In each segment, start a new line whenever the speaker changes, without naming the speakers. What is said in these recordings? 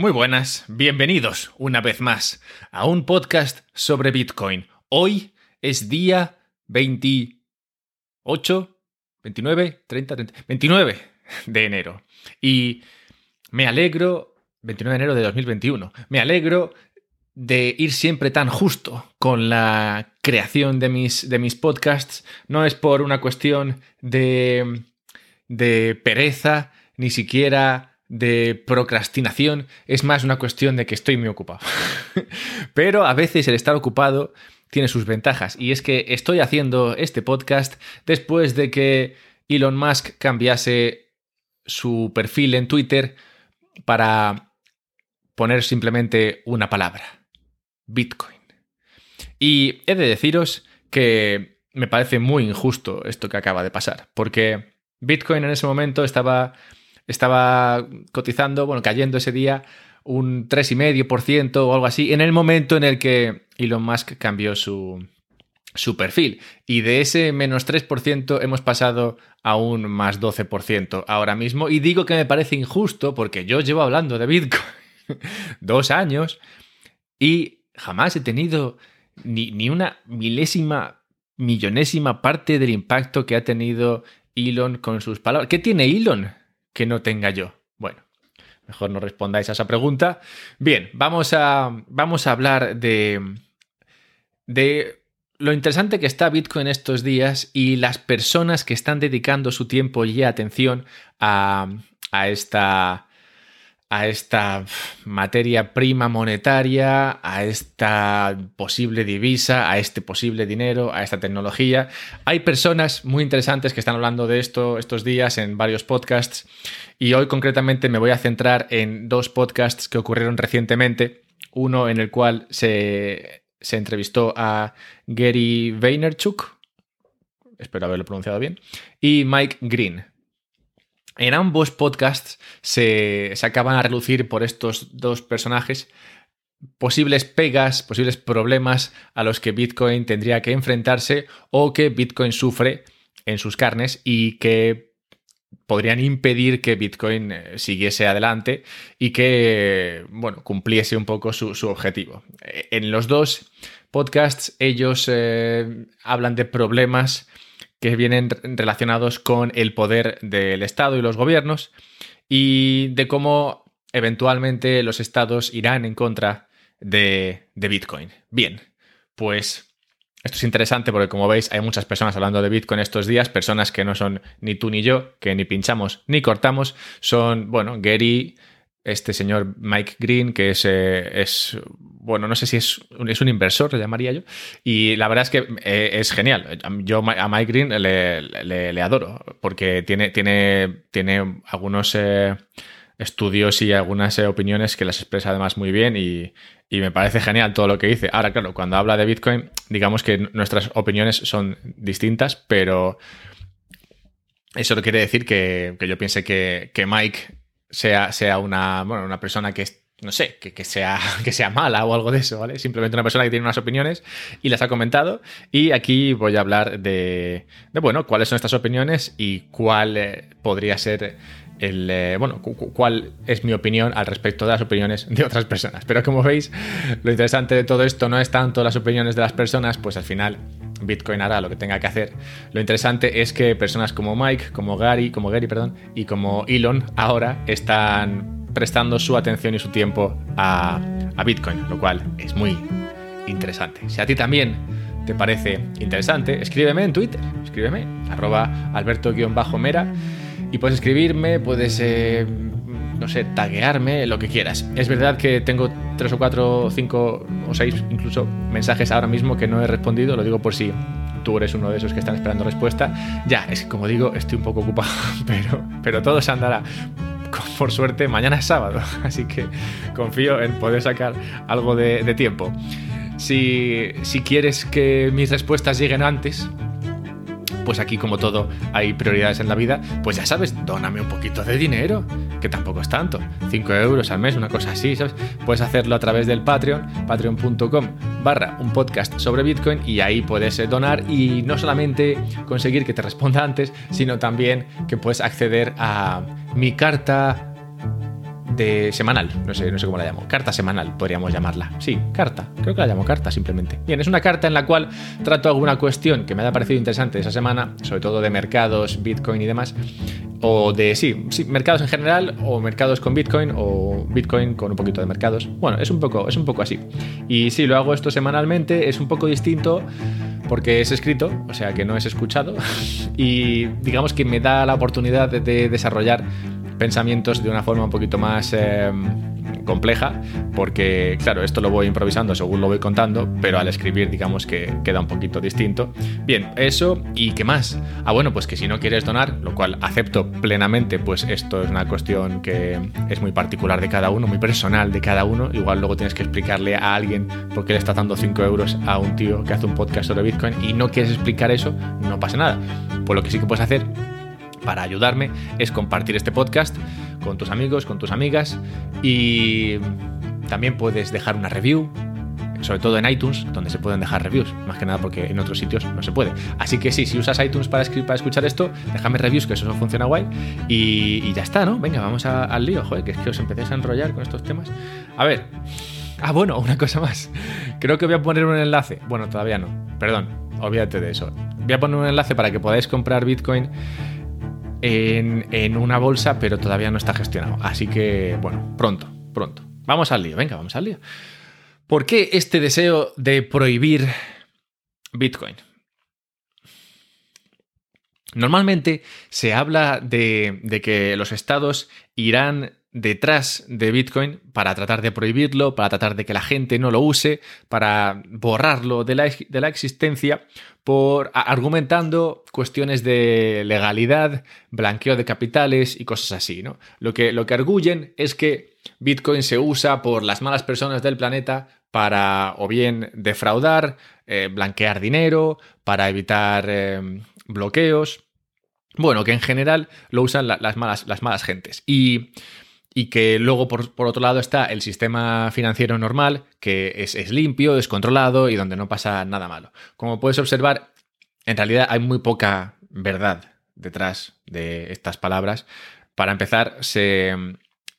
Muy buenas, bienvenidos una vez más a un podcast sobre Bitcoin. Hoy es día 28, 29, 30, 30, 29 de enero. Y me alegro, 29 de enero de 2021, me alegro de ir siempre tan justo con la creación de mis, de mis podcasts. No es por una cuestión de, de pereza, ni siquiera de procrastinación, es más una cuestión de que estoy muy ocupado. Pero a veces el estar ocupado tiene sus ventajas y es que estoy haciendo este podcast después de que Elon Musk cambiase su perfil en Twitter para poner simplemente una palabra, Bitcoin. Y he de deciros que me parece muy injusto esto que acaba de pasar, porque Bitcoin en ese momento estaba estaba cotizando, bueno, cayendo ese día un 3,5% o algo así, en el momento en el que Elon Musk cambió su, su perfil. Y de ese menos 3% hemos pasado a un más 12% ahora mismo. Y digo que me parece injusto porque yo llevo hablando de Bitcoin dos años y jamás he tenido ni, ni, una milésima, millonésima parte del impacto que ha tenido Elon con sus palabras. ¿Qué tiene Elon? Que no tenga yo? Bueno, mejor no respondáis a esa pregunta. Bien, vamos a, vamos a hablar de, de lo interesante que está Bitcoin estos días y las personas que están dedicando su tiempo y atención a, a esta a esta materia prima monetaria, a esta posible divisa, a este posible dinero, a esta tecnología. Hay personas muy interesantes que están hablando de esto estos días en varios podcasts y hoy concretamente me voy a centrar en dos podcasts que ocurrieron recientemente. Uno en el cual se, se entrevistó a Gary Vaynerchuk, espero haberlo pronunciado bien, y Mike Green. En ambos podcasts se, acaban a relucir por estos dos personajes posibles pegas, posibles problemas a los que Bitcoin tendría que enfrentarse o que Bitcoin sufre en sus carnes y que podrían impedir que Bitcoin eh, siguiese adelante y que, bueno, cumpliese un poco su, objetivo. En los dos podcasts ellos eh, hablan de problemas que vienen relacionados con el poder del Estado y los gobiernos y de cómo eventualmente los estados irán en contra de, Bitcoin. Bien, pues esto es interesante porque como veis hay muchas personas hablando de Bitcoin estos días, personas que no son ni tú ni yo, que ni pinchamos ni cortamos, son, bueno, Gary, este señor Mike Green, que es, eh, es bueno, no sé si es, es un inversor, le llamaría yo, y la verdad es que eh, es genial. Yo a Mike Green le, adoro, porque tiene, tiene, tiene algunos eh, estudios y algunas opiniones que las expresa además muy bien y, me parece genial todo lo que dice. Ahora, claro, cuando habla de Bitcoin, digamos que nuestras opiniones son distintas, pero eso no quiere decir que, yo piense que, que Mike sea, sea una, bueno, una persona que, no sé, que, sea, que sea mala o algo de eso, ¿vale? Simplemente una persona que tiene unas opiniones y las ha comentado. Y aquí voy a hablar de, de bueno, cuáles son estas opiniones y cuál eh, podría ser el, eh, bueno, cuál es mi opinión al respecto de las opiniones de otras personas. Pero como veis, lo interesante de todo esto no es tanto las opiniones de las personas, pues al final Bitcoin hará lo que tenga que hacer. Lo interesante es que personas como Mike, como Gary, como Gary, perdón, y como Elon ahora están prestando su atención y su tiempo a, Bitcoin, lo cual es muy interesante. Si a ti también te parece interesante, escríbeme en Twitter, escríbeme, arroba alberto-mera, y puedes escribirme, puedes, eh, no sé, taguearme, lo que quieras. Es verdad que tengo tres o cuatro, cinco o seis incluso mensajes ahora mismo que no he respondido, lo digo por si tú eres uno de esos que están esperando respuesta. Ya, es como digo, estoy un poco ocupado, pero, pero todo se andará. Por suerte, mañana es sábado, así que confío en poder sacar algo de, tiempo. Si, si quieres que mis respuestas lleguen antes, pues aquí como todo hay prioridades en la vida, pues ya sabes, dóname un poquito de dinero, que tampoco es tanto, 5 euros al mes, una cosa así, ¿sabes? Puedes hacerlo a través del Patreon, patreon.com barra un podcast sobre Bitcoin y ahí puedes eh, donar y no solamente conseguir que te responda antes, sino también que puedes acceder a mi carta semanal, no sé, no sé cómo la llamo, carta semanal podríamos llamarla. Sí, carta, creo que la llamo carta simplemente. Bien, es una carta en la cual trato alguna cuestión que me haya parecido interesante esa semana, sobre todo de mercados, Bitcoin y demás, o de, sí, sí, mercados en general, o mercados con Bitcoin, o Bitcoin con un poquito de mercados. Bueno, es un poco, es un poco así. Y sí, lo hago esto semanalmente, es un poco distinto porque es escrito, o sea que no es escuchado, y digamos que me da la oportunidad de, desarrollar pensamientos de una forma un poquito más... Em, compleja, porque claro, esto lo voy improvisando según lo voy contando, pero al escribir digamos que queda un poquito distinto. Bien, eso y qué más. Ah, bueno, pues que si no quieres donar, lo cual acepto plenamente, pues esto es una cuestión que es muy particular de cada uno, muy personal de cada uno. Igual luego tienes que explicarle a alguien por qué le está dando 5 euros a un tío que hace un podcast sobre Bitcoin y no quieres explicar eso, no pasa nada. Pues lo que sí que puedes hacer para ayudarme es compartir este podcast con tus amigos, con tus amigas y también puedes dejar una review, sobre todo en iTunes, donde se pueden dejar reviews, más que nada porque en otros sitios no se puede. Así que sí, si usas iTunes para, escuchar esto, déjame reviews, que eso funciona guay. Y, ya está, ¿no? Venga, vamos al lío, joder, que es que os empecéis a enrollar con estos temas. A ver. Ah, bueno, una cosa más. Creo que voy a poner un enlace. Bueno, todavía no. Perdón, olvídate de eso. Voy a poner un enlace para que podáis comprar Bitcoin en, una bolsa, pero todavía no está gestionado. Así que, bueno, pronto, pronto. Vamos al lío, venga, vamos al lío. ¿Por qué este deseo de prohibir Bitcoin? Normalmente se habla de, que los estados irán detrás de Bitcoin para tratar de prohibirlo, para tratar de que la gente no lo use, para borrarlo de la, de la existencia, por argumentando cuestiones de legalidad, blanqueo de capitales y cosas así. ¿no? Lo, que, lo que arguyen es que Bitcoin se usa por las malas personas del planeta para o bien defraudar, eh, blanquear dinero, para evitar eh, bloqueos. Bueno, que en general lo usan las, malas, las malas gentes. Y y que luego por, otro lado está el sistema financiero normal, que es, limpio, descontrolado y donde no pasa nada malo. Como puedes observar, en realidad hay muy poca verdad detrás de estas palabras. Para empezar, se,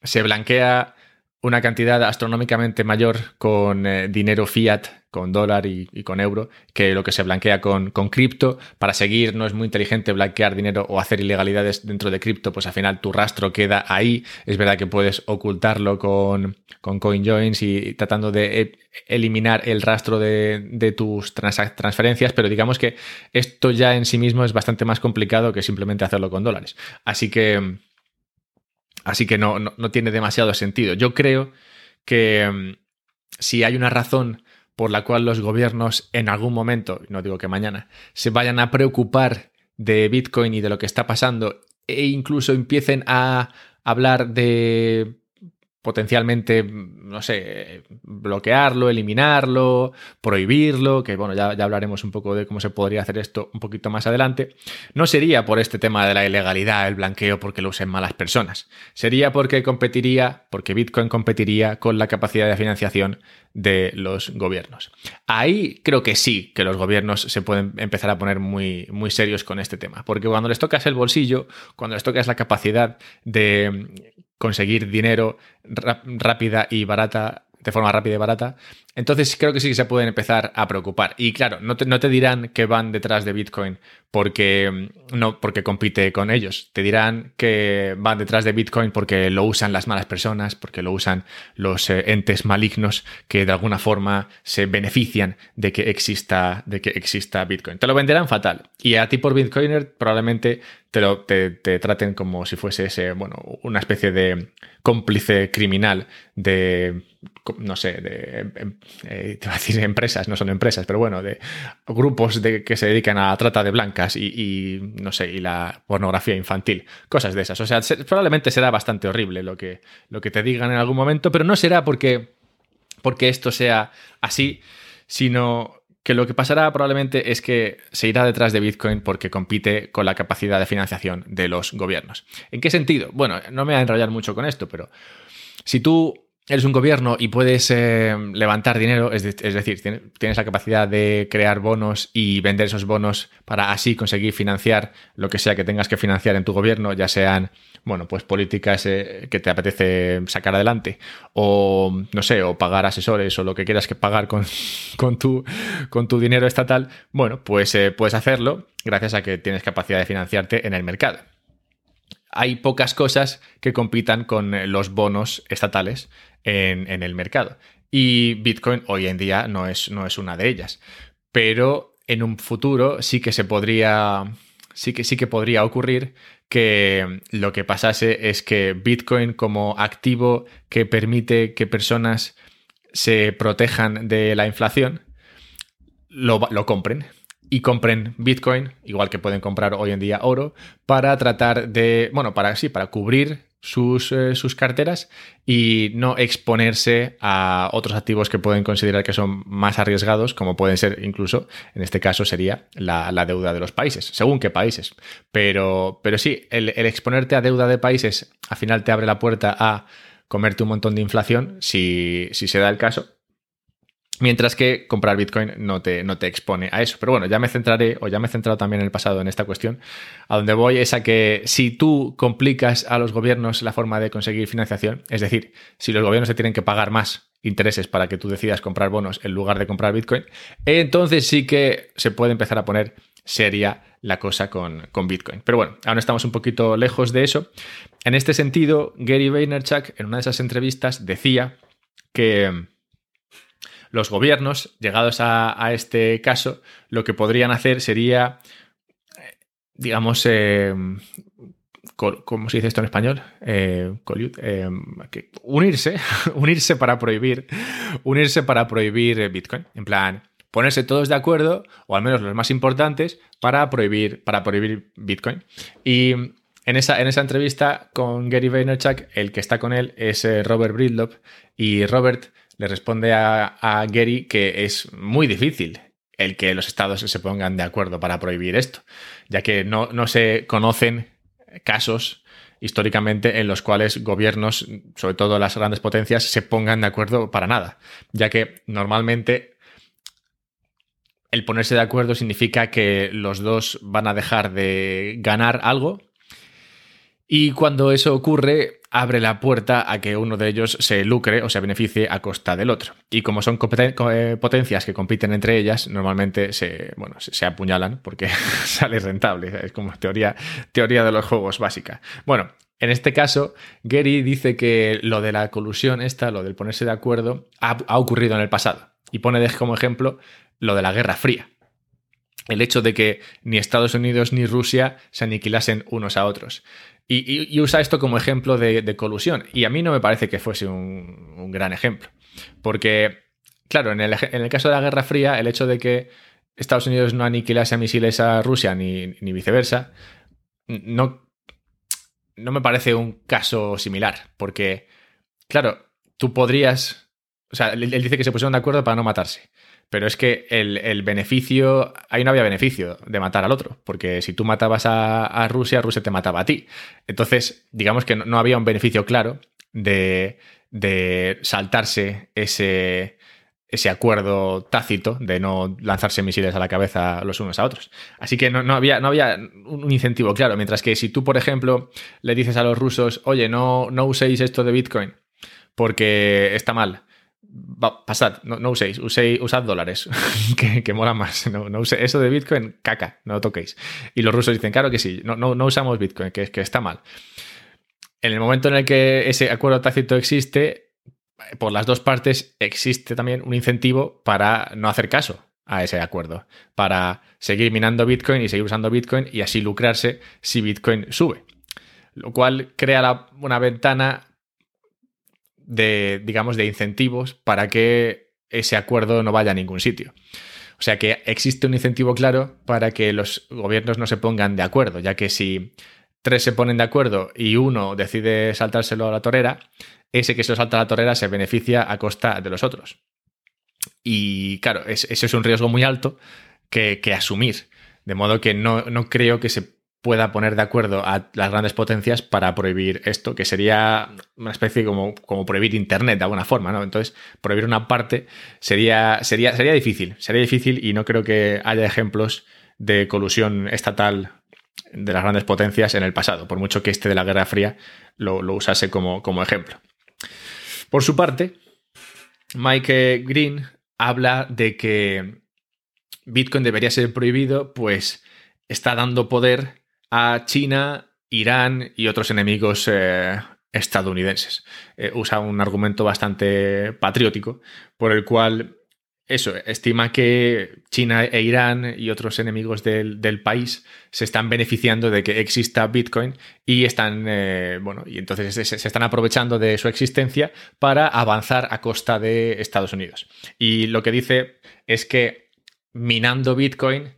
se blanquea una cantidad astronómicamente mayor con eh, dinero fiat, con dólar y, con euro, que lo que se blanquea con, con cripto. Para seguir, no es muy inteligente blanquear dinero o hacer ilegalidades dentro de cripto, pues al final tu rastro queda ahí. Es verdad que puedes ocultarlo con, con CoinJoins y tratando de e, eliminar el rastro de, de tus transferencias, pero digamos que esto ya en sí mismo es bastante más complicado que simplemente hacerlo con dólares. Así que Así que no, no, tiene demasiado sentido. Yo creo que mm, si hay una razón por la cual los gobiernos en algún momento, no digo que mañana, se vayan a preocupar de Bitcoin y de lo que está pasando e incluso empiecen a hablar de potencialmente, no sé, bloquearlo, eliminarlo, prohibirlo, que bueno, ya, ya, hablaremos un poco de cómo se podría hacer esto un poquito más adelante, no sería por este tema de la ilegalidad, el blanqueo, porque lo usen malas personas. Sería porque competiría, porque Bitcoin competiría con la capacidad de financiación de los gobiernos. Ahí creo que sí, que los gobiernos se pueden empezar a poner muy, muy serios con este tema, porque cuando les tocas el bolsillo, cuando les tocas la capacidad de conseguir dinero rápida y barata de forma rápida y barata. Entonces creo que sí que se pueden empezar a preocupar. Y claro, no te, no te, dirán que van detrás de Bitcoin porque, mm, no, porque compite con ellos. Te dirán que van detrás de Bitcoin porque lo usan las malas personas, porque lo usan los eh, entes malignos que de alguna forma se benefician de que exista, de que exista Bitcoin. Te lo venderán fatal. Y a ti por Bitcoiner probablemente te, lo, te, te traten como si fuese ese, bueno, una especie de cómplice criminal de no sé, de, em, eh, te voy a decir empresas, no son empresas, pero bueno, de grupos de, que se dedican a la trata de blancas y, no sé, y la pornografía infantil, cosas de esas. O sea, probablemente será bastante horrible lo que, lo que te digan en algún momento, pero no será porque, porque esto sea así, sino que lo que pasará probablemente es que se irá detrás de Bitcoin porque compite con la capacidad de financiación de los gobiernos. ¿En qué sentido? Bueno, no me voy a enrollar mucho con esto, pero si tú eres un gobierno y puedes eh, levantar dinero, es, decir, tienes la capacidad de crear bonos y vender esos bonos para así conseguir financiar lo que sea que tengas que financiar en tu gobierno, ya sean, bueno, pues políticas eh, que te apetece sacar adelante o, no sé, o pagar asesores o lo que quieras que pagar con, con, tu, con tu dinero estatal, bueno, pues eh, puedes hacerlo gracias a que tienes capacidad de financiarte en el mercado hay pocas cosas que compitan con los bonos estatales en, el mercado. Y Bitcoin hoy en día no es, no es una de ellas. Pero en un futuro sí que se podría. Sí que, sí que podría ocurrir que lo que pasase es que Bitcoin como activo que permite que personas se protejan de la inflación, lo, lo compren y compren Bitcoin, igual que pueden comprar hoy en día oro, para tratar de, bueno, para sí, para cubrir sus, eh, sus, carteras y no exponerse a otros activos que pueden considerar que son más arriesgados, como pueden ser incluso, en este caso sería la, deuda de los países, según qué países. Pero, pero sí, el, exponerte a deuda de países al final te abre la puerta a comerte un montón de inflación, si, si se da el caso. Mientras que comprar Bitcoin no te, no te expone a eso. Pero bueno, ya me centraré, o ya me he centrado también en el pasado en esta cuestión. A donde voy es a que si tú complicas a los gobiernos la forma de conseguir financiación, es decir, si los gobiernos se tienen que pagar más intereses para que tú decidas comprar bonos en lugar de comprar Bitcoin, entonces sí que se puede empezar a poner seria la cosa con, con, Bitcoin. Pero bueno, aún estamos un poquito lejos de eso. En este sentido, Gary Vaynerchuk en una de esas entrevistas decía que los gobiernos, llegados a, este caso, lo que podrían hacer sería, digamos, eh, ¿cómo se dice esto en español? Eh, eh, unirse, unirse para prohibir, unirse para prohibir Bitcoin. En plan, ponerse todos de acuerdo, o al menos los más importantes, para prohibir, para prohibir Bitcoin. Y en esa, en esa entrevista con Gary Vaynerchuk, el que está con él es Robert Bridlop, y Robert le responde a, Gary que es muy difícil el que los estados se pongan de acuerdo para prohibir esto, ya que no, no se conocen casos históricamente en los cuales gobiernos, sobre todo las grandes potencias, se pongan de acuerdo para nada, ya que normalmente el ponerse de acuerdo significa que los dos van a dejar de ganar algo. Y cuando eso ocurre abre la puerta a que uno de ellos se lucre o se beneficie a costa del otro. Y como son eh, potencias que compiten entre ellas, normalmente se, bueno, se, apuñalan porque sale rentable. Es como teoría, teoría de los juegos básica. Bueno, en este caso, Gary dice que lo de la colusión esta, lo del ponerse de acuerdo, ha, ha ocurrido en el pasado. Y pone como ejemplo lo de la Guerra Fría el hecho de que ni Estados Unidos ni Rusia se aniquilasen unos a otros. Y, usa esto como ejemplo de, colusión. Y a mí no me parece que fuese un, gran ejemplo. Porque, claro, en el, caso de la Guerra Fría, el hecho de que Estados Unidos no aniquilase misiles a Rusia ni, viceversa, no, no me parece un caso similar. Porque, claro, tú podrías. O sea, él dice que se pusieron de acuerdo para no matarse. Pero es que el, beneficio, ahí no había beneficio de matar al otro, porque si tú matabas a, Rusia, Rusia te mataba a ti. Entonces, digamos que no, había un beneficio claro de, saltarse ese, ese acuerdo tácito de no lanzarse misiles a la cabeza los unos a otros. Así que no, había, no había un incentivo claro. Mientras que si tú, por ejemplo, le dices a los rusos, oye, no, no uséis esto de Bitcoin porque está mal pasad, no, uséis, usad dólares, que, mola más. No, eso de Bitcoin, caca, no lo toquéis. Y los rusos dicen, claro que sí, no, no, usamos Bitcoin, que, que está mal. En el momento en el que ese acuerdo tácito existe, por las dos partes existe también un incentivo para no hacer caso a ese acuerdo, para seguir minando Bitcoin y seguir usando Bitcoin y así lucrarse si Bitcoin sube. Lo cual crea una ventana de, digamos, de incentivos para que ese acuerdo no vaya a ningún sitio. O sea que existe un incentivo claro para que los gobiernos no se pongan de acuerdo, ya que si tres se ponen de acuerdo y uno decide saltárselo a la torera, ese que se lo salta a la torera se beneficia a costa de los otros. Y claro, ese es un riesgo muy alto que, asumir. De modo que no, no creo que se pueda poner de acuerdo a las grandes potencias para prohibir esto, que sería una especie como, como prohibir Internet de alguna forma, ¿no? Entonces, prohibir una parte sería, sería, sería difícil, sería difícil y no creo que haya ejemplos de colusión estatal de las grandes potencias en el pasado, por mucho que este de la Guerra Fría lo, usase como, como ejemplo. Por su parte, Mike Green habla de que Bitcoin debería ser prohibido, pues está dando poder a China, Irán y otros enemigos eh, estadounidenses. Eh, usa un argumento bastante patriótico por el cual eso, estima que China e Irán y otros enemigos del, país se están beneficiando de que exista Bitcoin y están, eh, bueno, y entonces se, se, están aprovechando de su existencia para avanzar a costa de Estados Unidos. Y lo que dice es que minando Bitcoin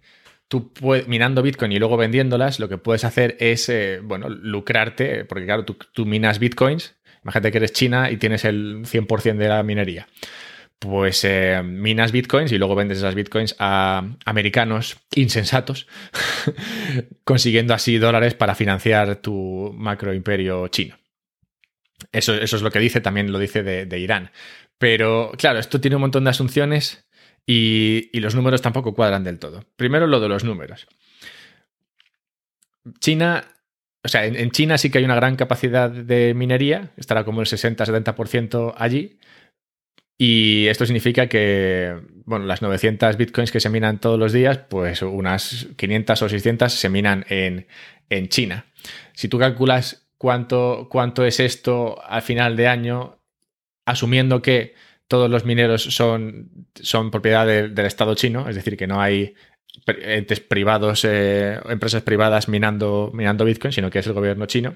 tú minando Bitcoin y luego vendiéndolas, lo que puedes hacer es, eh, bueno, lucrarte, porque claro, tú, minas Bitcoins, imagínate que eres China y tienes el 100% de la minería. Pues eh, minas bitcoins y luego vendes esas bitcoins a americanos insensatos, consiguiendo así dólares para financiar tu macro imperio chino. Eso, eso, es lo que dice, también lo dice de Irán. Pero claro, esto tiene un montón de asunciones y, los números tampoco cuadran del todo. Primero lo de los números. China o sea, en, China sí que hay una gran capacidad de minería, estará como el 60-70% allí. Y esto significa que, bueno, las 900 bitcoins que se minan todos los días, pues unas 500 o 600 se minan en, en China. Si tú calculas cuánto, cuánto es esto al final de año, asumiendo que todos los mineros son, son propiedad del Estado chino, es decir, que no hay entes privados, eh, empresas privadas minando, minando Bitcoin, sino que es el gobierno chino.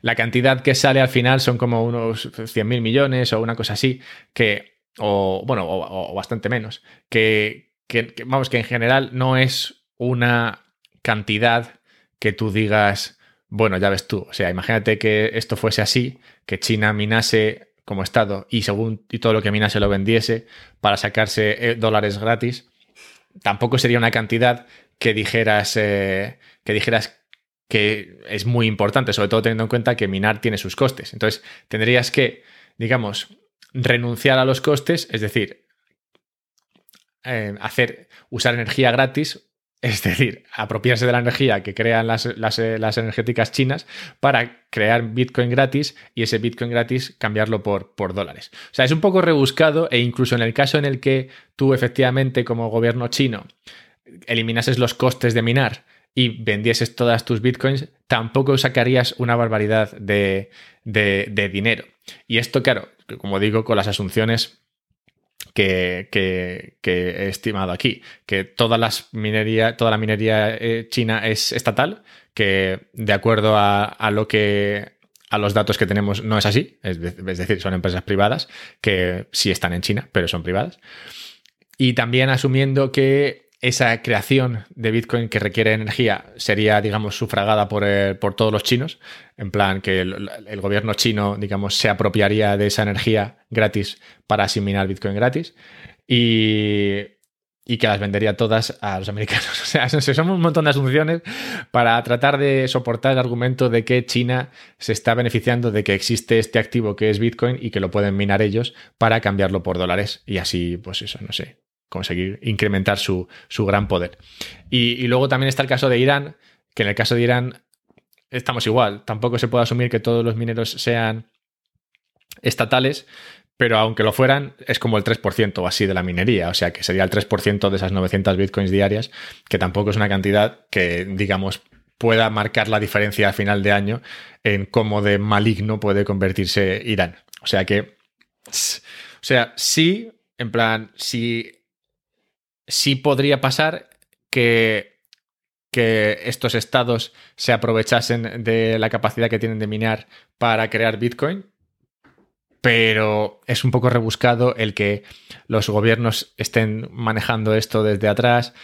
La cantidad que sale al final son como unos 100.000 millones o una cosa así, que, o bueno, o, bastante menos, que, que, vamos, que en general no es una cantidad que tú digas, bueno, ya ves tú, o sea, imagínate que esto fuese así, que China minase como Estado y según y todo lo que mina se lo vendiese para sacarse eh, dólares gratis, tampoco sería una cantidad que dijeras, eh, que dijeras que es muy importante, sobre todo teniendo en cuenta que minar tiene sus costes. Entonces, tendrías que, digamos, renunciar a los costes, es decir, eh, hacer, usar energía gratis es decir, apropiarse de la energía que crean las, eh, las, energéticas chinas para crear Bitcoin gratis y ese Bitcoin gratis cambiarlo por, por, dólares. O sea, es un poco rebuscado e incluso en el caso en el que tú efectivamente como gobierno chino eliminases los costes de minar y vendieses todas tus Bitcoins, tampoco sacarías una barbaridad de, de dinero. Y esto, claro, como digo, con las asunciones que, he estimado aquí, que toda, las minería, toda la minería eh, china es estatal, que de acuerdo a, lo que a los datos que tenemos no es así, es, decir, son empresas privadas que sí están en China, pero son privadas. Y también asumiendo que esa creación de Bitcoin que requiere energía sería, digamos, sufragada por, eh, por todos los chinos, en plan que el, gobierno chino, digamos, se apropiaría de esa energía gratis para asimilar Bitcoin gratis y, y que las vendería todas a los americanos. O sea, son un montón de asunciones para tratar de soportar el argumento de que China se está beneficiando de que existe este activo que es Bitcoin y que lo pueden minar ellos para cambiarlo por dólares. Y así, pues eso, no sé, conseguir incrementar su, gran poder. Y, luego también está el caso de Irán, que en el caso de Irán estamos igual. Tampoco se puede asumir que todos los mineros sean estatales, pero aunque lo fueran, es como el 3% o así de la minería, o sea que sería el 3% de esas 900 bitcoins diarias, que tampoco es una cantidad que, digamos, pueda marcar la diferencia a final de año en cómo de maligno puede convertirse Irán. O sea que, o sea, sí, en plan, si sí podría pasar que, que estos estados se aprovechasen de la capacidad que tienen de minar para crear Bitcoin, pero es un poco rebuscado el que los gobiernos estén manejando esto desde atrás,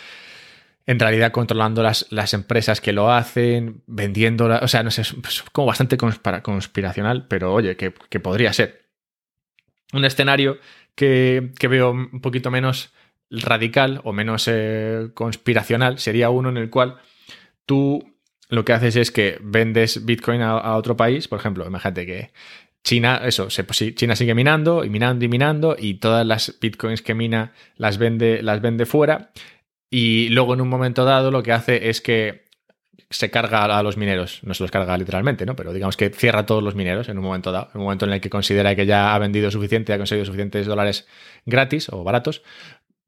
en realidad controlando las, las empresas que lo hacen, vendiéndolas, o sea, no sé, es como bastante conspiracional, pero oye, que, podría ser. Un escenario que, que, veo un poquito menos radical o menos eh, conspiracional sería uno en el cual tú lo que haces es que vendes Bitcoin a, otro país, por ejemplo, imagínate que China, eso, se, pues China sigue minando y minando y minando y todas las Bitcoins que mina las vende, las vende fuera. Y luego en un momento dado lo que hace es que se carga a los mineros, no se los carga literalmente, ¿no? Pero digamos que cierra todos los mineros en un momento dado, en un momento en el que considera que ya ha vendido suficiente, ha conseguido suficientes dólares gratis o baratos,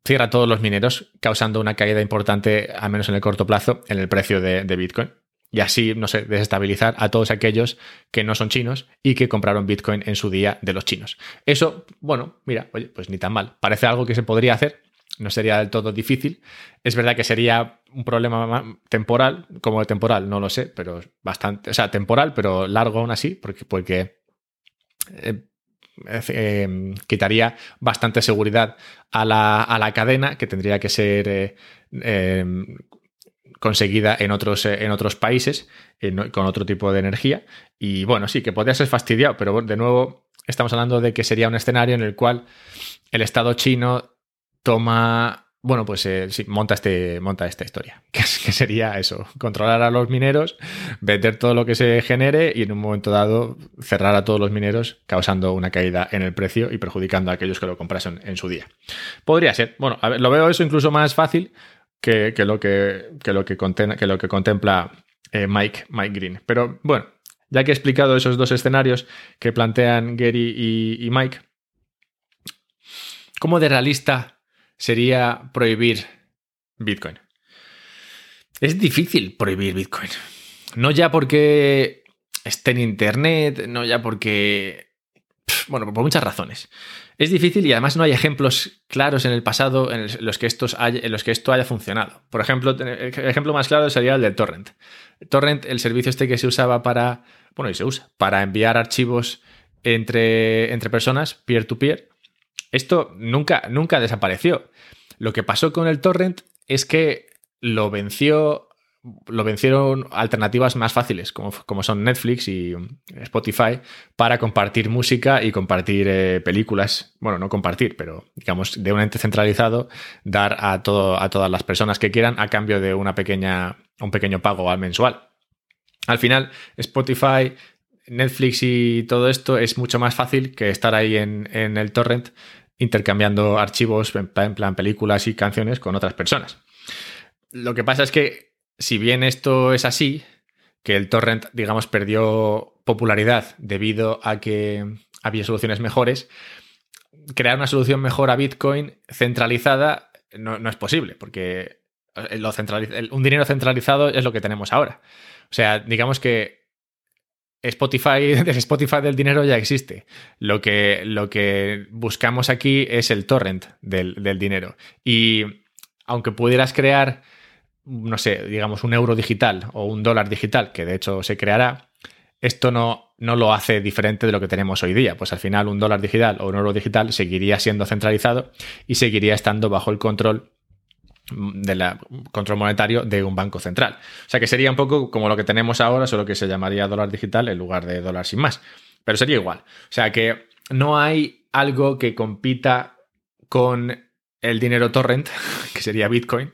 cierra todos los mineros, causando una caída importante, al menos en el corto plazo, en el precio de, Bitcoin. Y así, no sé, desestabilizar a todos aquellos que no son chinos y que compraron Bitcoin en su día de los chinos. Eso, bueno, mira, oye, pues ni tan mal. Parece algo que se podría hacer, no sería del todo difícil. Es verdad que sería un problema temporal, como temporal, no lo sé, pero bastante, o sea, temporal, pero largo aún así, porque, porque eh, Em, quitaría bastante seguridad a la, cadena que tendría que ser eh, em, conseguida en otros, eh, en otros países con otro tipo de energía. Y bueno, sí, que podría ser fastidiado, pero de nuevo estamos hablando de que sería un escenario en el cual el Estado chino toma bueno, pues eh, sí, monta, este, monta esta historia, que, sería eso, controlar a los mineros, vender todo lo que se genere y en un momento dado cerrar a todos los mineros, causando una caída en el precio y perjudicando a aquellos que lo comprasen en su día. Podría ser, bueno, a ver, lo veo eso incluso más fácil que, lo, que, lo, que, que lo que contempla eh, Mike, Mike Green. Pero bueno, ya que he explicado esos dos escenarios que plantean Gary y, y Mike, ¿cómo de realista sería prohibir Bitcoin. Es difícil prohibir Bitcoin. No ya porque esté en Internet, no ya porque... Bueno, por muchas razones. Es difícil y además no hay ejemplos claros en el pasado en los que, esto haya funcionado. Por ejemplo, el ejemplo más claro sería el del torrent. Torrent, el servicio este que se usaba para, bueno, y se usa, para enviar archivos entre, entre personas, peer-to-peer, esto nunca, nunca desapareció. Lo que pasó con el torrent es que lo venció. Lo vencieron alternativas más fáciles, como, como son Netflix y Spotify, para compartir música y compartir eh, películas. Bueno, no compartir, pero digamos, de un ente centralizado, dar a, todo, a todas las personas que quieran a cambio de una pequeña, un pequeño pago al mensual. Al final, Spotify, Netflix y todo esto es mucho más fácil que estar ahí en, en el torrent intercambiando archivos en plan películas y canciones con otras personas. Lo que pasa es que si bien esto es así, que el torrent, digamos, perdió popularidad debido a que había soluciones mejores, crear una solución mejor a Bitcoin centralizada no, es posible, porque lo un dinero centralizado es lo que tenemos ahora. O sea, digamos que Spotify, el Spotify del dinero ya existe. Lo que, lo que buscamos aquí es el torrent del, dinero. Y aunque pudieras crear, no sé, digamos un euro digital o un dólar digital, que de hecho se creará, esto no, no lo hace diferente de lo que tenemos hoy día. Pues al final un dólar digital o un euro digital seguiría siendo centralizado y seguiría estando bajo el control del control monetario de un banco central. O sea que sería un poco como lo que tenemos ahora, solo que se llamaría dólar digital en lugar de dólar sin más. Pero sería igual. O sea que no hay algo que compita con el dinero torrent, que sería Bitcoin,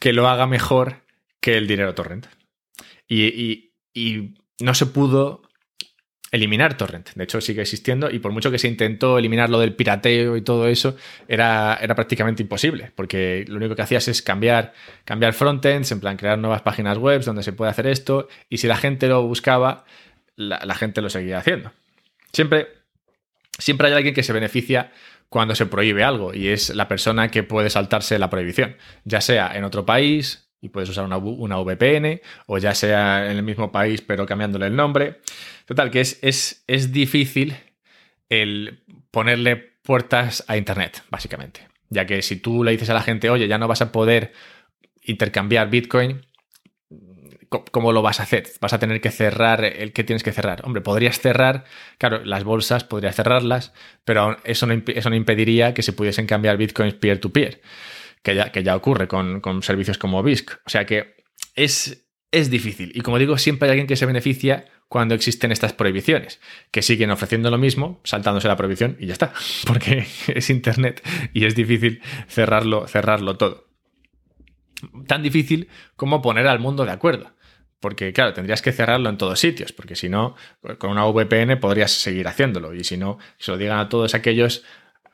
que lo haga mejor que el dinero torrent. y no se pudo eliminar torrent. De hecho, sigue existiendo y por mucho que se intentó eliminar lo del pirateo y todo eso, era, era prácticamente imposible, porque lo único que hacías es cambiar, cambiar frontends, en plan crear nuevas páginas web donde se puede hacer esto, y si la gente lo buscaba, la, gente lo seguía haciendo. Siempre, siempre hay alguien que se beneficia cuando se prohíbe algo, y es la persona que puede saltarse la prohibición, ya sea en otro país, y puedes usar una, una, VPN, o ya sea en el mismo país pero cambiándole el nombre. Total, que es, es, es difícil el ponerle puertas a Internet, básicamente. Ya que si tú le dices a la gente, oye, ya no vas a poder intercambiar Bitcoin, ¿cómo lo vas a hacer? Vas a tener que cerrar el que tienes que cerrar. Hombre, podrías cerrar, claro, las bolsas, podrías cerrarlas, pero eso no, eso no impediría que se pudiesen cambiar bitcoins peer-to-peer. Que, ya, que ya, ocurre con, con, servicios como BISC. O sea que es, es difícil. Y como digo, siempre hay alguien que se beneficia cuando existen estas prohibiciones, que siguen ofreciendo lo mismo, saltándose la prohibición y ya está, porque es Internet y es difícil cerrarlo, cerrarlo todo. Tan difícil como poner al mundo de acuerdo, porque claro, tendrías que cerrarlo en todos sitios, porque si no, con una VPN podrías seguir haciéndolo. Y si no, se lo digan a todos aquellos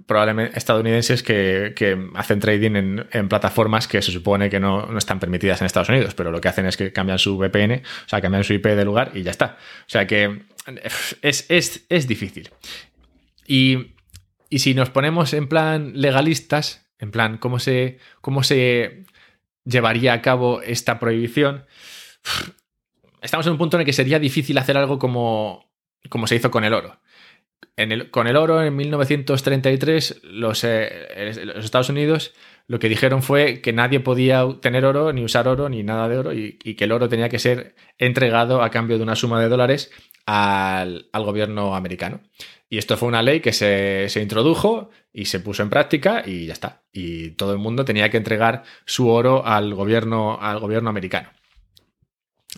probablemente estadounidenses que, hacen trading en, plataformas que se supone que no, están permitidas en Estados Unidos, pero lo que hacen es que cambian su VPN, o sea, cambian su IP de lugar y ya está. O sea que es, es difícil. Y, y, si nos ponemos en plan legalistas, en plan cómo se, cómo se llevaría a cabo esta prohibición, estamos en un punto en el que sería difícil hacer algo como, como se hizo con el oro. Con el oro en 1933 eh, los, Estados Unidos lo que dijeron fue que nadie podía tener oro, ni usar oro, ni nada de oro, y, que el oro tenía que ser entregado a cambio de una suma de dólares al, gobierno americano. Y esto fue una ley que se, se, introdujo y se puso en práctica y ya está. Y todo el mundo tenía que entregar su oro al gobierno, al gobierno americano.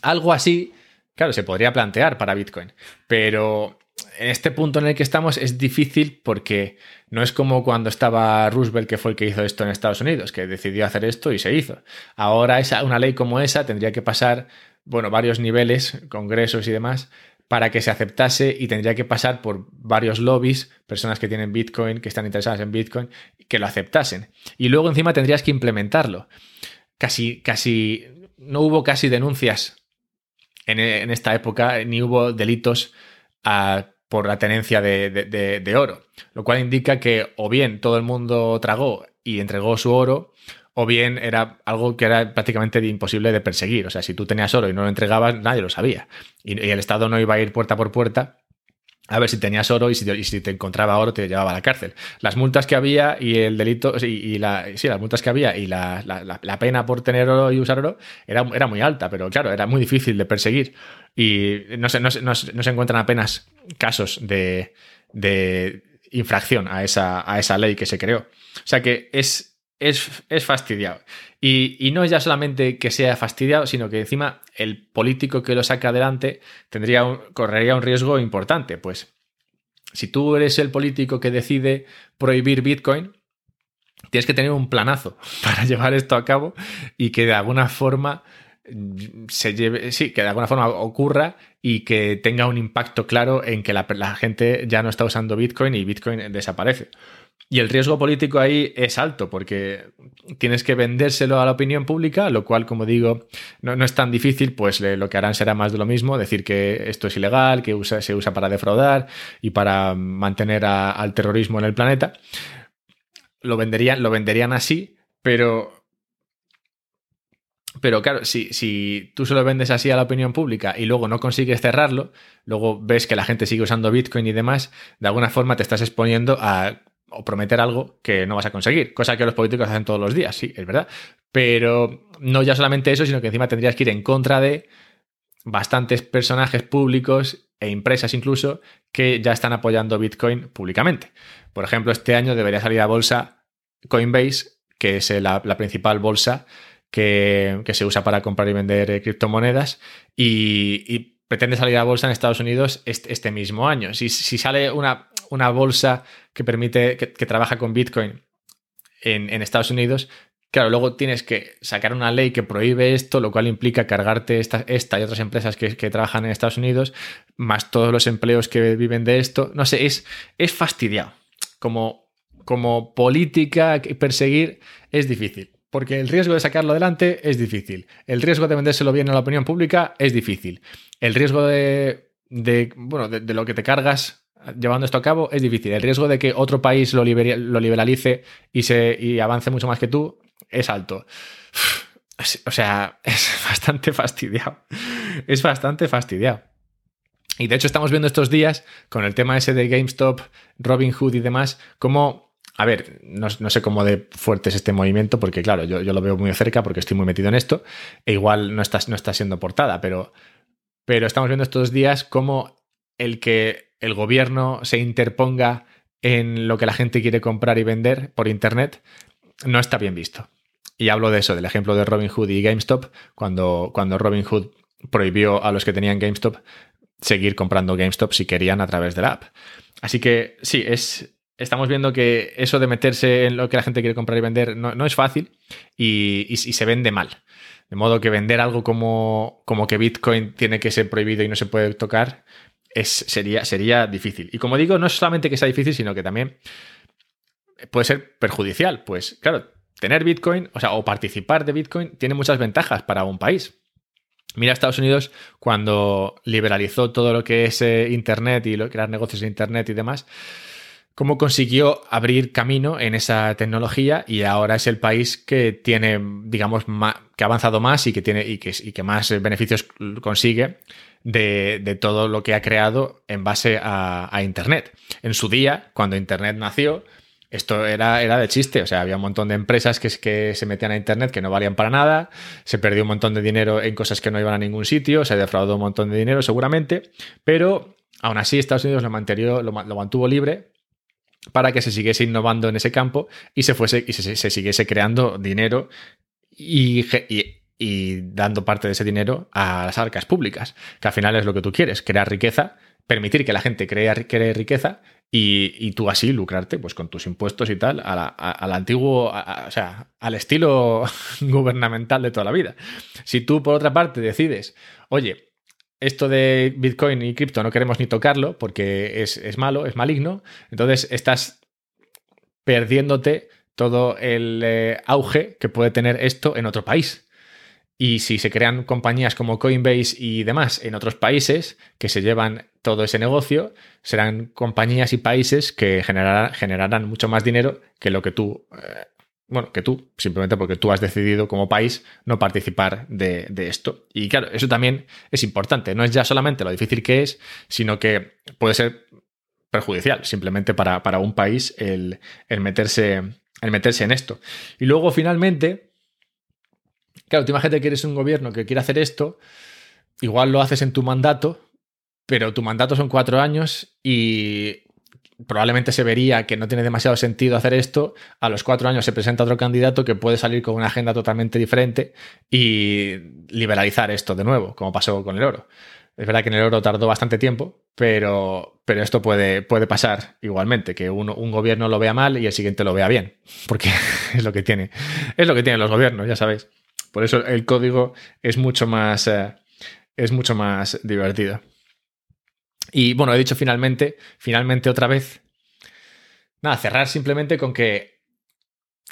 Algo así, claro, se podría plantear para Bitcoin, pero en este punto en el que estamos es difícil porque no es como cuando estaba Roosevelt, que fue el que hizo esto en Estados Unidos, que decidió hacer esto y se hizo. Ahora esa, una ley como esa tendría que pasar, bueno, varios niveles, congresos y demás, para que se aceptase y tendría que pasar por varios lobbies, personas que tienen Bitcoin, que están interesadas en Bitcoin, que lo aceptasen. Y luego encima tendrías que implementarlo. Casi, casi, no hubo casi denuncias en, esta época ni hubo delitos por la tenencia de, oro, lo cual indica que o bien todo el mundo tragó y entregó su oro, o bien era algo que era prácticamente imposible de perseguir. O sea, si tú tenías oro y no lo entregabas, nadie lo sabía. y el Estado no iba a ir puerta por puerta a ver si tenías oro y si, te, encontraba oro te llevaba a la cárcel. Las multas que había y el delito, y, la, sí, las multas que había y la, pena por tener oro y usar oro era, era, muy alta, pero claro, era muy difícil de perseguir. Y no se, no, se encuentran apenas casos de, infracción a esa, a esa ley que se creó. O sea que es, es, fastidiado. Y, no es ya solamente que sea fastidiado, sino que encima el político que lo saca adelante tendría correría un riesgo importante. Pues si tú eres el político que decide prohibir Bitcoin, tienes que tener un planazo para llevar esto a cabo y que de alguna forma se lleve, sí, que de alguna forma ocurra y que tenga un impacto claro en que la gente ya no está usando Bitcoin y Bitcoin desaparece. Y el riesgo político ahí es alto porque tienes que vendérselo a la opinión pública, lo cual, como digo, no, es tan difícil, pues lo que harán será más de lo mismo, decir que esto es ilegal, que se usa para defraudar y para mantener al terrorismo en el planeta. Lo venderían, lo venderían así, pero pero claro, si, si, tú se lo vendes así a la opinión pública y luego no consigues cerrarlo, luego ves que la gente sigue usando Bitcoin y demás, de alguna forma te estás exponiendo a o prometer algo que no vas a conseguir, cosa que los políticos hacen todos los días, sí, es verdad. Pero no ya solamente eso, sino que encima tendrías que ir en contra de bastantes personajes públicos e empresas incluso que ya están apoyando Bitcoin públicamente. Por ejemplo, este año debería salir a bolsa Coinbase, que es la, principal bolsa que, se usa para comprar y vender eh, criptomonedas, y, pretende salir a bolsa en Estados Unidos este, este mismo año. Si, si sale una, una bolsa que permite, que, trabaja con Bitcoin en, Estados Unidos, claro, luego tienes que sacar una ley que prohíbe esto, lo cual implica cargarte esta, y otras empresas que, trabajan en Estados Unidos, más todos los empleos que viven de esto. No sé, es, es fastidiado. Como, como política perseguir es difícil. Porque el riesgo de sacarlo adelante es difícil. El riesgo de vendérselo bien a la opinión pública es difícil. El riesgo de, bueno, de lo que te cargas llevando esto a cabo es difícil. El riesgo de que otro país lo, liberalice y, avance mucho más que tú es alto. O sea, es bastante fastidiado. Es bastante fastidiado. Y de hecho estamos viendo estos días, con el tema ese de GameStop, Robinhood y demás, como... A ver, no, sé cómo de fuerte es este movimiento, porque claro, yo, lo veo muy cerca porque estoy muy metido en esto, e igual no está, no está siendo portada, pero, pero estamos viendo estos días como el que el gobierno se interponga en lo que la gente quiere comprar y vender por Internet, no está bien visto. Y hablo de eso, del ejemplo de Robinhood y GameStop, cuando, cuando Robinhood prohibió a los que tenían GameStop seguir comprando GameStop si querían a través de la app. Así que sí, es, estamos viendo que eso de meterse en lo que la gente quiere comprar y vender no, es fácil y, se vende mal. De modo que vender algo como, como que Bitcoin tiene que ser prohibido y no se puede tocar es, sería, sería difícil. Y como digo, no es solamente que sea difícil, sino que también puede ser perjudicial. Pues claro, tener Bitcoin, o sea, o participar de Bitcoin tiene muchas ventajas para un país. Mira Estados Unidos cuando liberalizó todo lo que es eh, Internet y lo, crear negocios de Internet y demás, cómo consiguió abrir camino en esa tecnología y ahora es el país que tiene, digamos, que ha avanzado más y que tiene y que, más beneficios consigue de, todo lo que ha creado en base a, Internet. En su día, cuando Internet nació, esto era, era de chiste, o sea, había un montón de empresas que, que se metían a Internet que no valían para nada, se perdió un montón de dinero en cosas que no iban a ningún sitio, se defraudó un montón de dinero seguramente, pero aún así Estados Unidos lo, mantuvo, lo, mantuvo libre para que se siguiese innovando en ese campo y se, fuese, y se, siguiese creando dinero y, y dando parte de ese dinero a las arcas públicas, que al final es lo que tú quieres, crear riqueza permitir que la gente cree, riqueza y, tú así lucrarte pues con tus impuestos y tal al antiguo, o sea, al estilo gubernamental de toda la vida. Si tú por otra parte decides, oye, esto de Bitcoin y cripto no queremos ni tocarlo porque es, malo, es maligno, entonces estás perdiéndote todo el eh, auge que puede tener esto en otro país. Y si se crean compañías como Coinbase y demás en otros países que se llevan todo ese negocio, serán compañías y países que generarán, mucho más dinero que lo que tú, eh, bueno, que tú, simplemente porque tú has decidido como país no participar de, esto. Y claro, eso también es importante. No es ya solamente lo difícil que es, sino que puede ser perjudicial simplemente para, un país el, el, meterse, el meterse en esto. Y luego, finalmente, Claro, tú imagínate que eres un gobierno que quiere hacer esto, igual lo haces en tu mandato, pero tu mandato son cuatro años y probablemente se vería que no tiene demasiado sentido hacer esto. A los cuatro años se presenta otro candidato que puede salir con una agenda totalmente diferente y liberalizar esto de nuevo, como pasó con el oro. Es verdad que en el oro tardó bastante tiempo, pero, pero esto puede, puede pasar igualmente, que uno, un gobierno lo vea mal y el siguiente lo vea bien, porque es lo que tiene, es lo que tienen los gobiernos, ya sabéis. Por eso el código es mucho más, eh, es mucho más divertido. Y bueno, he dicho finalmente, finalmente otra vez. Nada, cerrar simplemente con que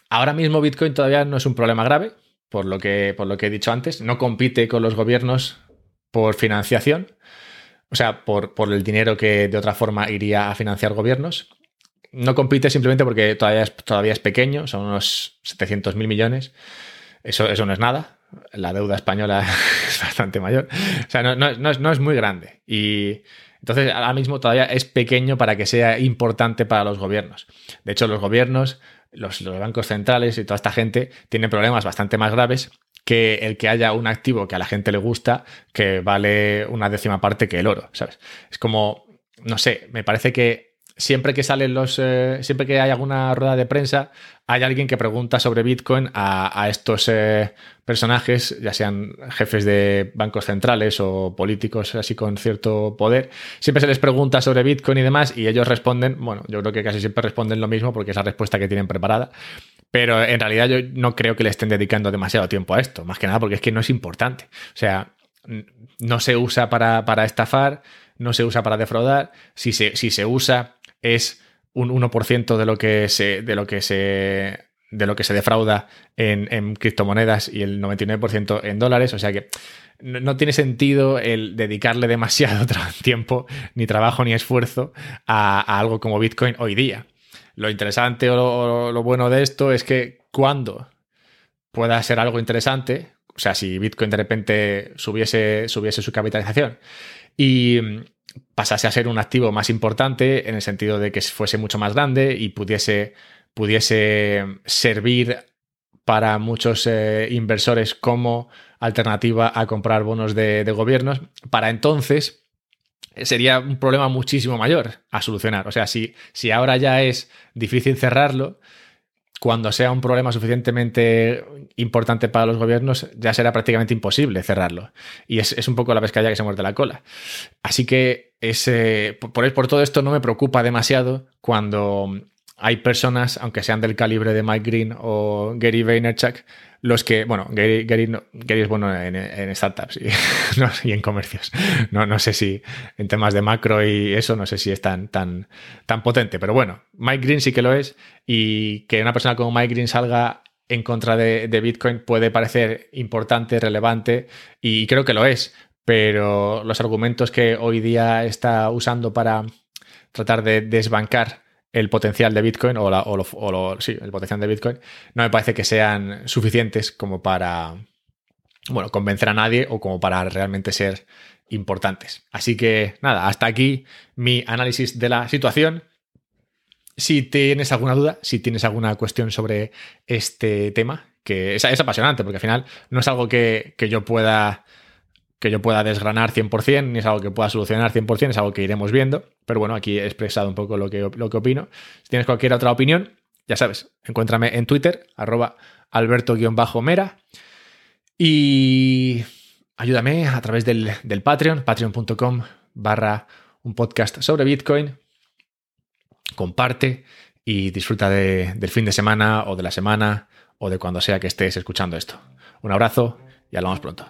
ahora mismo Bitcoin todavía no es un problema grave, por lo que, por lo que he dicho antes. No compite con los gobiernos por financiación, o sea, por, por el dinero que de otra forma iría a financiar gobiernos. No compite simplemente porque todavía es, todavía es pequeño, son unos 700 mil millones. Eso, eso no es nada. La deuda española es bastante mayor. O sea, no, no, es, muy grande. Y entonces ahora mismo todavía es pequeño para que sea importante para los gobiernos. De hecho, los gobiernos, los, los bancos centrales y toda esta gente tienen problemas bastante más graves que el que haya un activo que a la gente le gusta que vale una décima parte que el oro, ¿sabes? Es como, no sé, me parece que siempre que salen los. Eh, siempre que hay alguna rueda de prensa, hay alguien que pregunta sobre Bitcoin a, estos eh, personajes, ya sean jefes de bancos centrales o políticos así con cierto poder. Siempre se les pregunta sobre Bitcoin y demás, y ellos responden. Bueno, yo creo que casi siempre responden lo mismo porque es la respuesta que tienen preparada. Pero en realidad yo no creo que le estén dedicando demasiado tiempo a esto, más que nada porque es que no es importante. O sea, no se usa para, para estafar, no se usa para defraudar. Si se, si se usa es un 1% de lo que se, de lo que se, de lo que se defrauda en, criptomonedas y el 99% en dólares. O sea que no, tiene sentido el dedicarle demasiado tiempo, ni trabajo, ni esfuerzo a, algo como Bitcoin hoy día. Lo interesante o lo, bueno de esto es que cuando pueda ser algo interesante, o sea, si Bitcoin de repente subiese, subiese su capitalización y pasase a ser un activo más importante en el sentido de que fuese mucho más grande y pudiese, pudiese servir para muchos eh, inversores como alternativa a comprar bonos de, gobiernos. Para entonces sería un problema muchísimo mayor a solucionar. O sea, si, si ahora ya es difícil cerrarlo, cuando sea un problema suficientemente importante para los gobiernos, ya será prácticamente imposible cerrarlo. Y es, un poco la pescadilla que se muerde la cola. Así que ese, por, por todo esto no me preocupa demasiado cuando, hay personas, aunque sean del calibre de Mike Green o Gary Vaynerchuk, los que, bueno, Gary, es bueno en, startups y, en comercios. No, no sé si en temas de macro y eso, no sé si es tan, tan, tan potente, pero bueno, Mike Green sí que lo es y que una persona como Mike Green salga en contra de, Bitcoin puede parecer importante, relevante y creo que lo es, pero los argumentos que hoy día está usando para tratar de desbancar el potencial de Bitcoin o, la, sí, el potencial de Bitcoin no me parece que sean suficientes como para bueno, convencer a nadie o como para realmente ser importantes. Así que nada, hasta aquí mi análisis de la situación. Si tienes alguna duda, si tienes alguna cuestión sobre este tema, que es, apasionante, porque al final no es algo que, que yo pueda que yo pueda desgranar 100%, ni es algo que pueda solucionar 100%, es algo que iremos viendo. Pero bueno, aquí he expresado un poco lo que, lo que opino. Si tienes cualquier otra opinión, ya sabes, encuéntrame en Twitter, arroba alberto-mera. Y ayúdame a través del, Patreon, patreon.com barra un podcast sobre Bitcoin. Comparte y disfruta del fin de semana o de la semana o de cuando sea que estés escuchando esto. Un abrazo y hablamos pronto.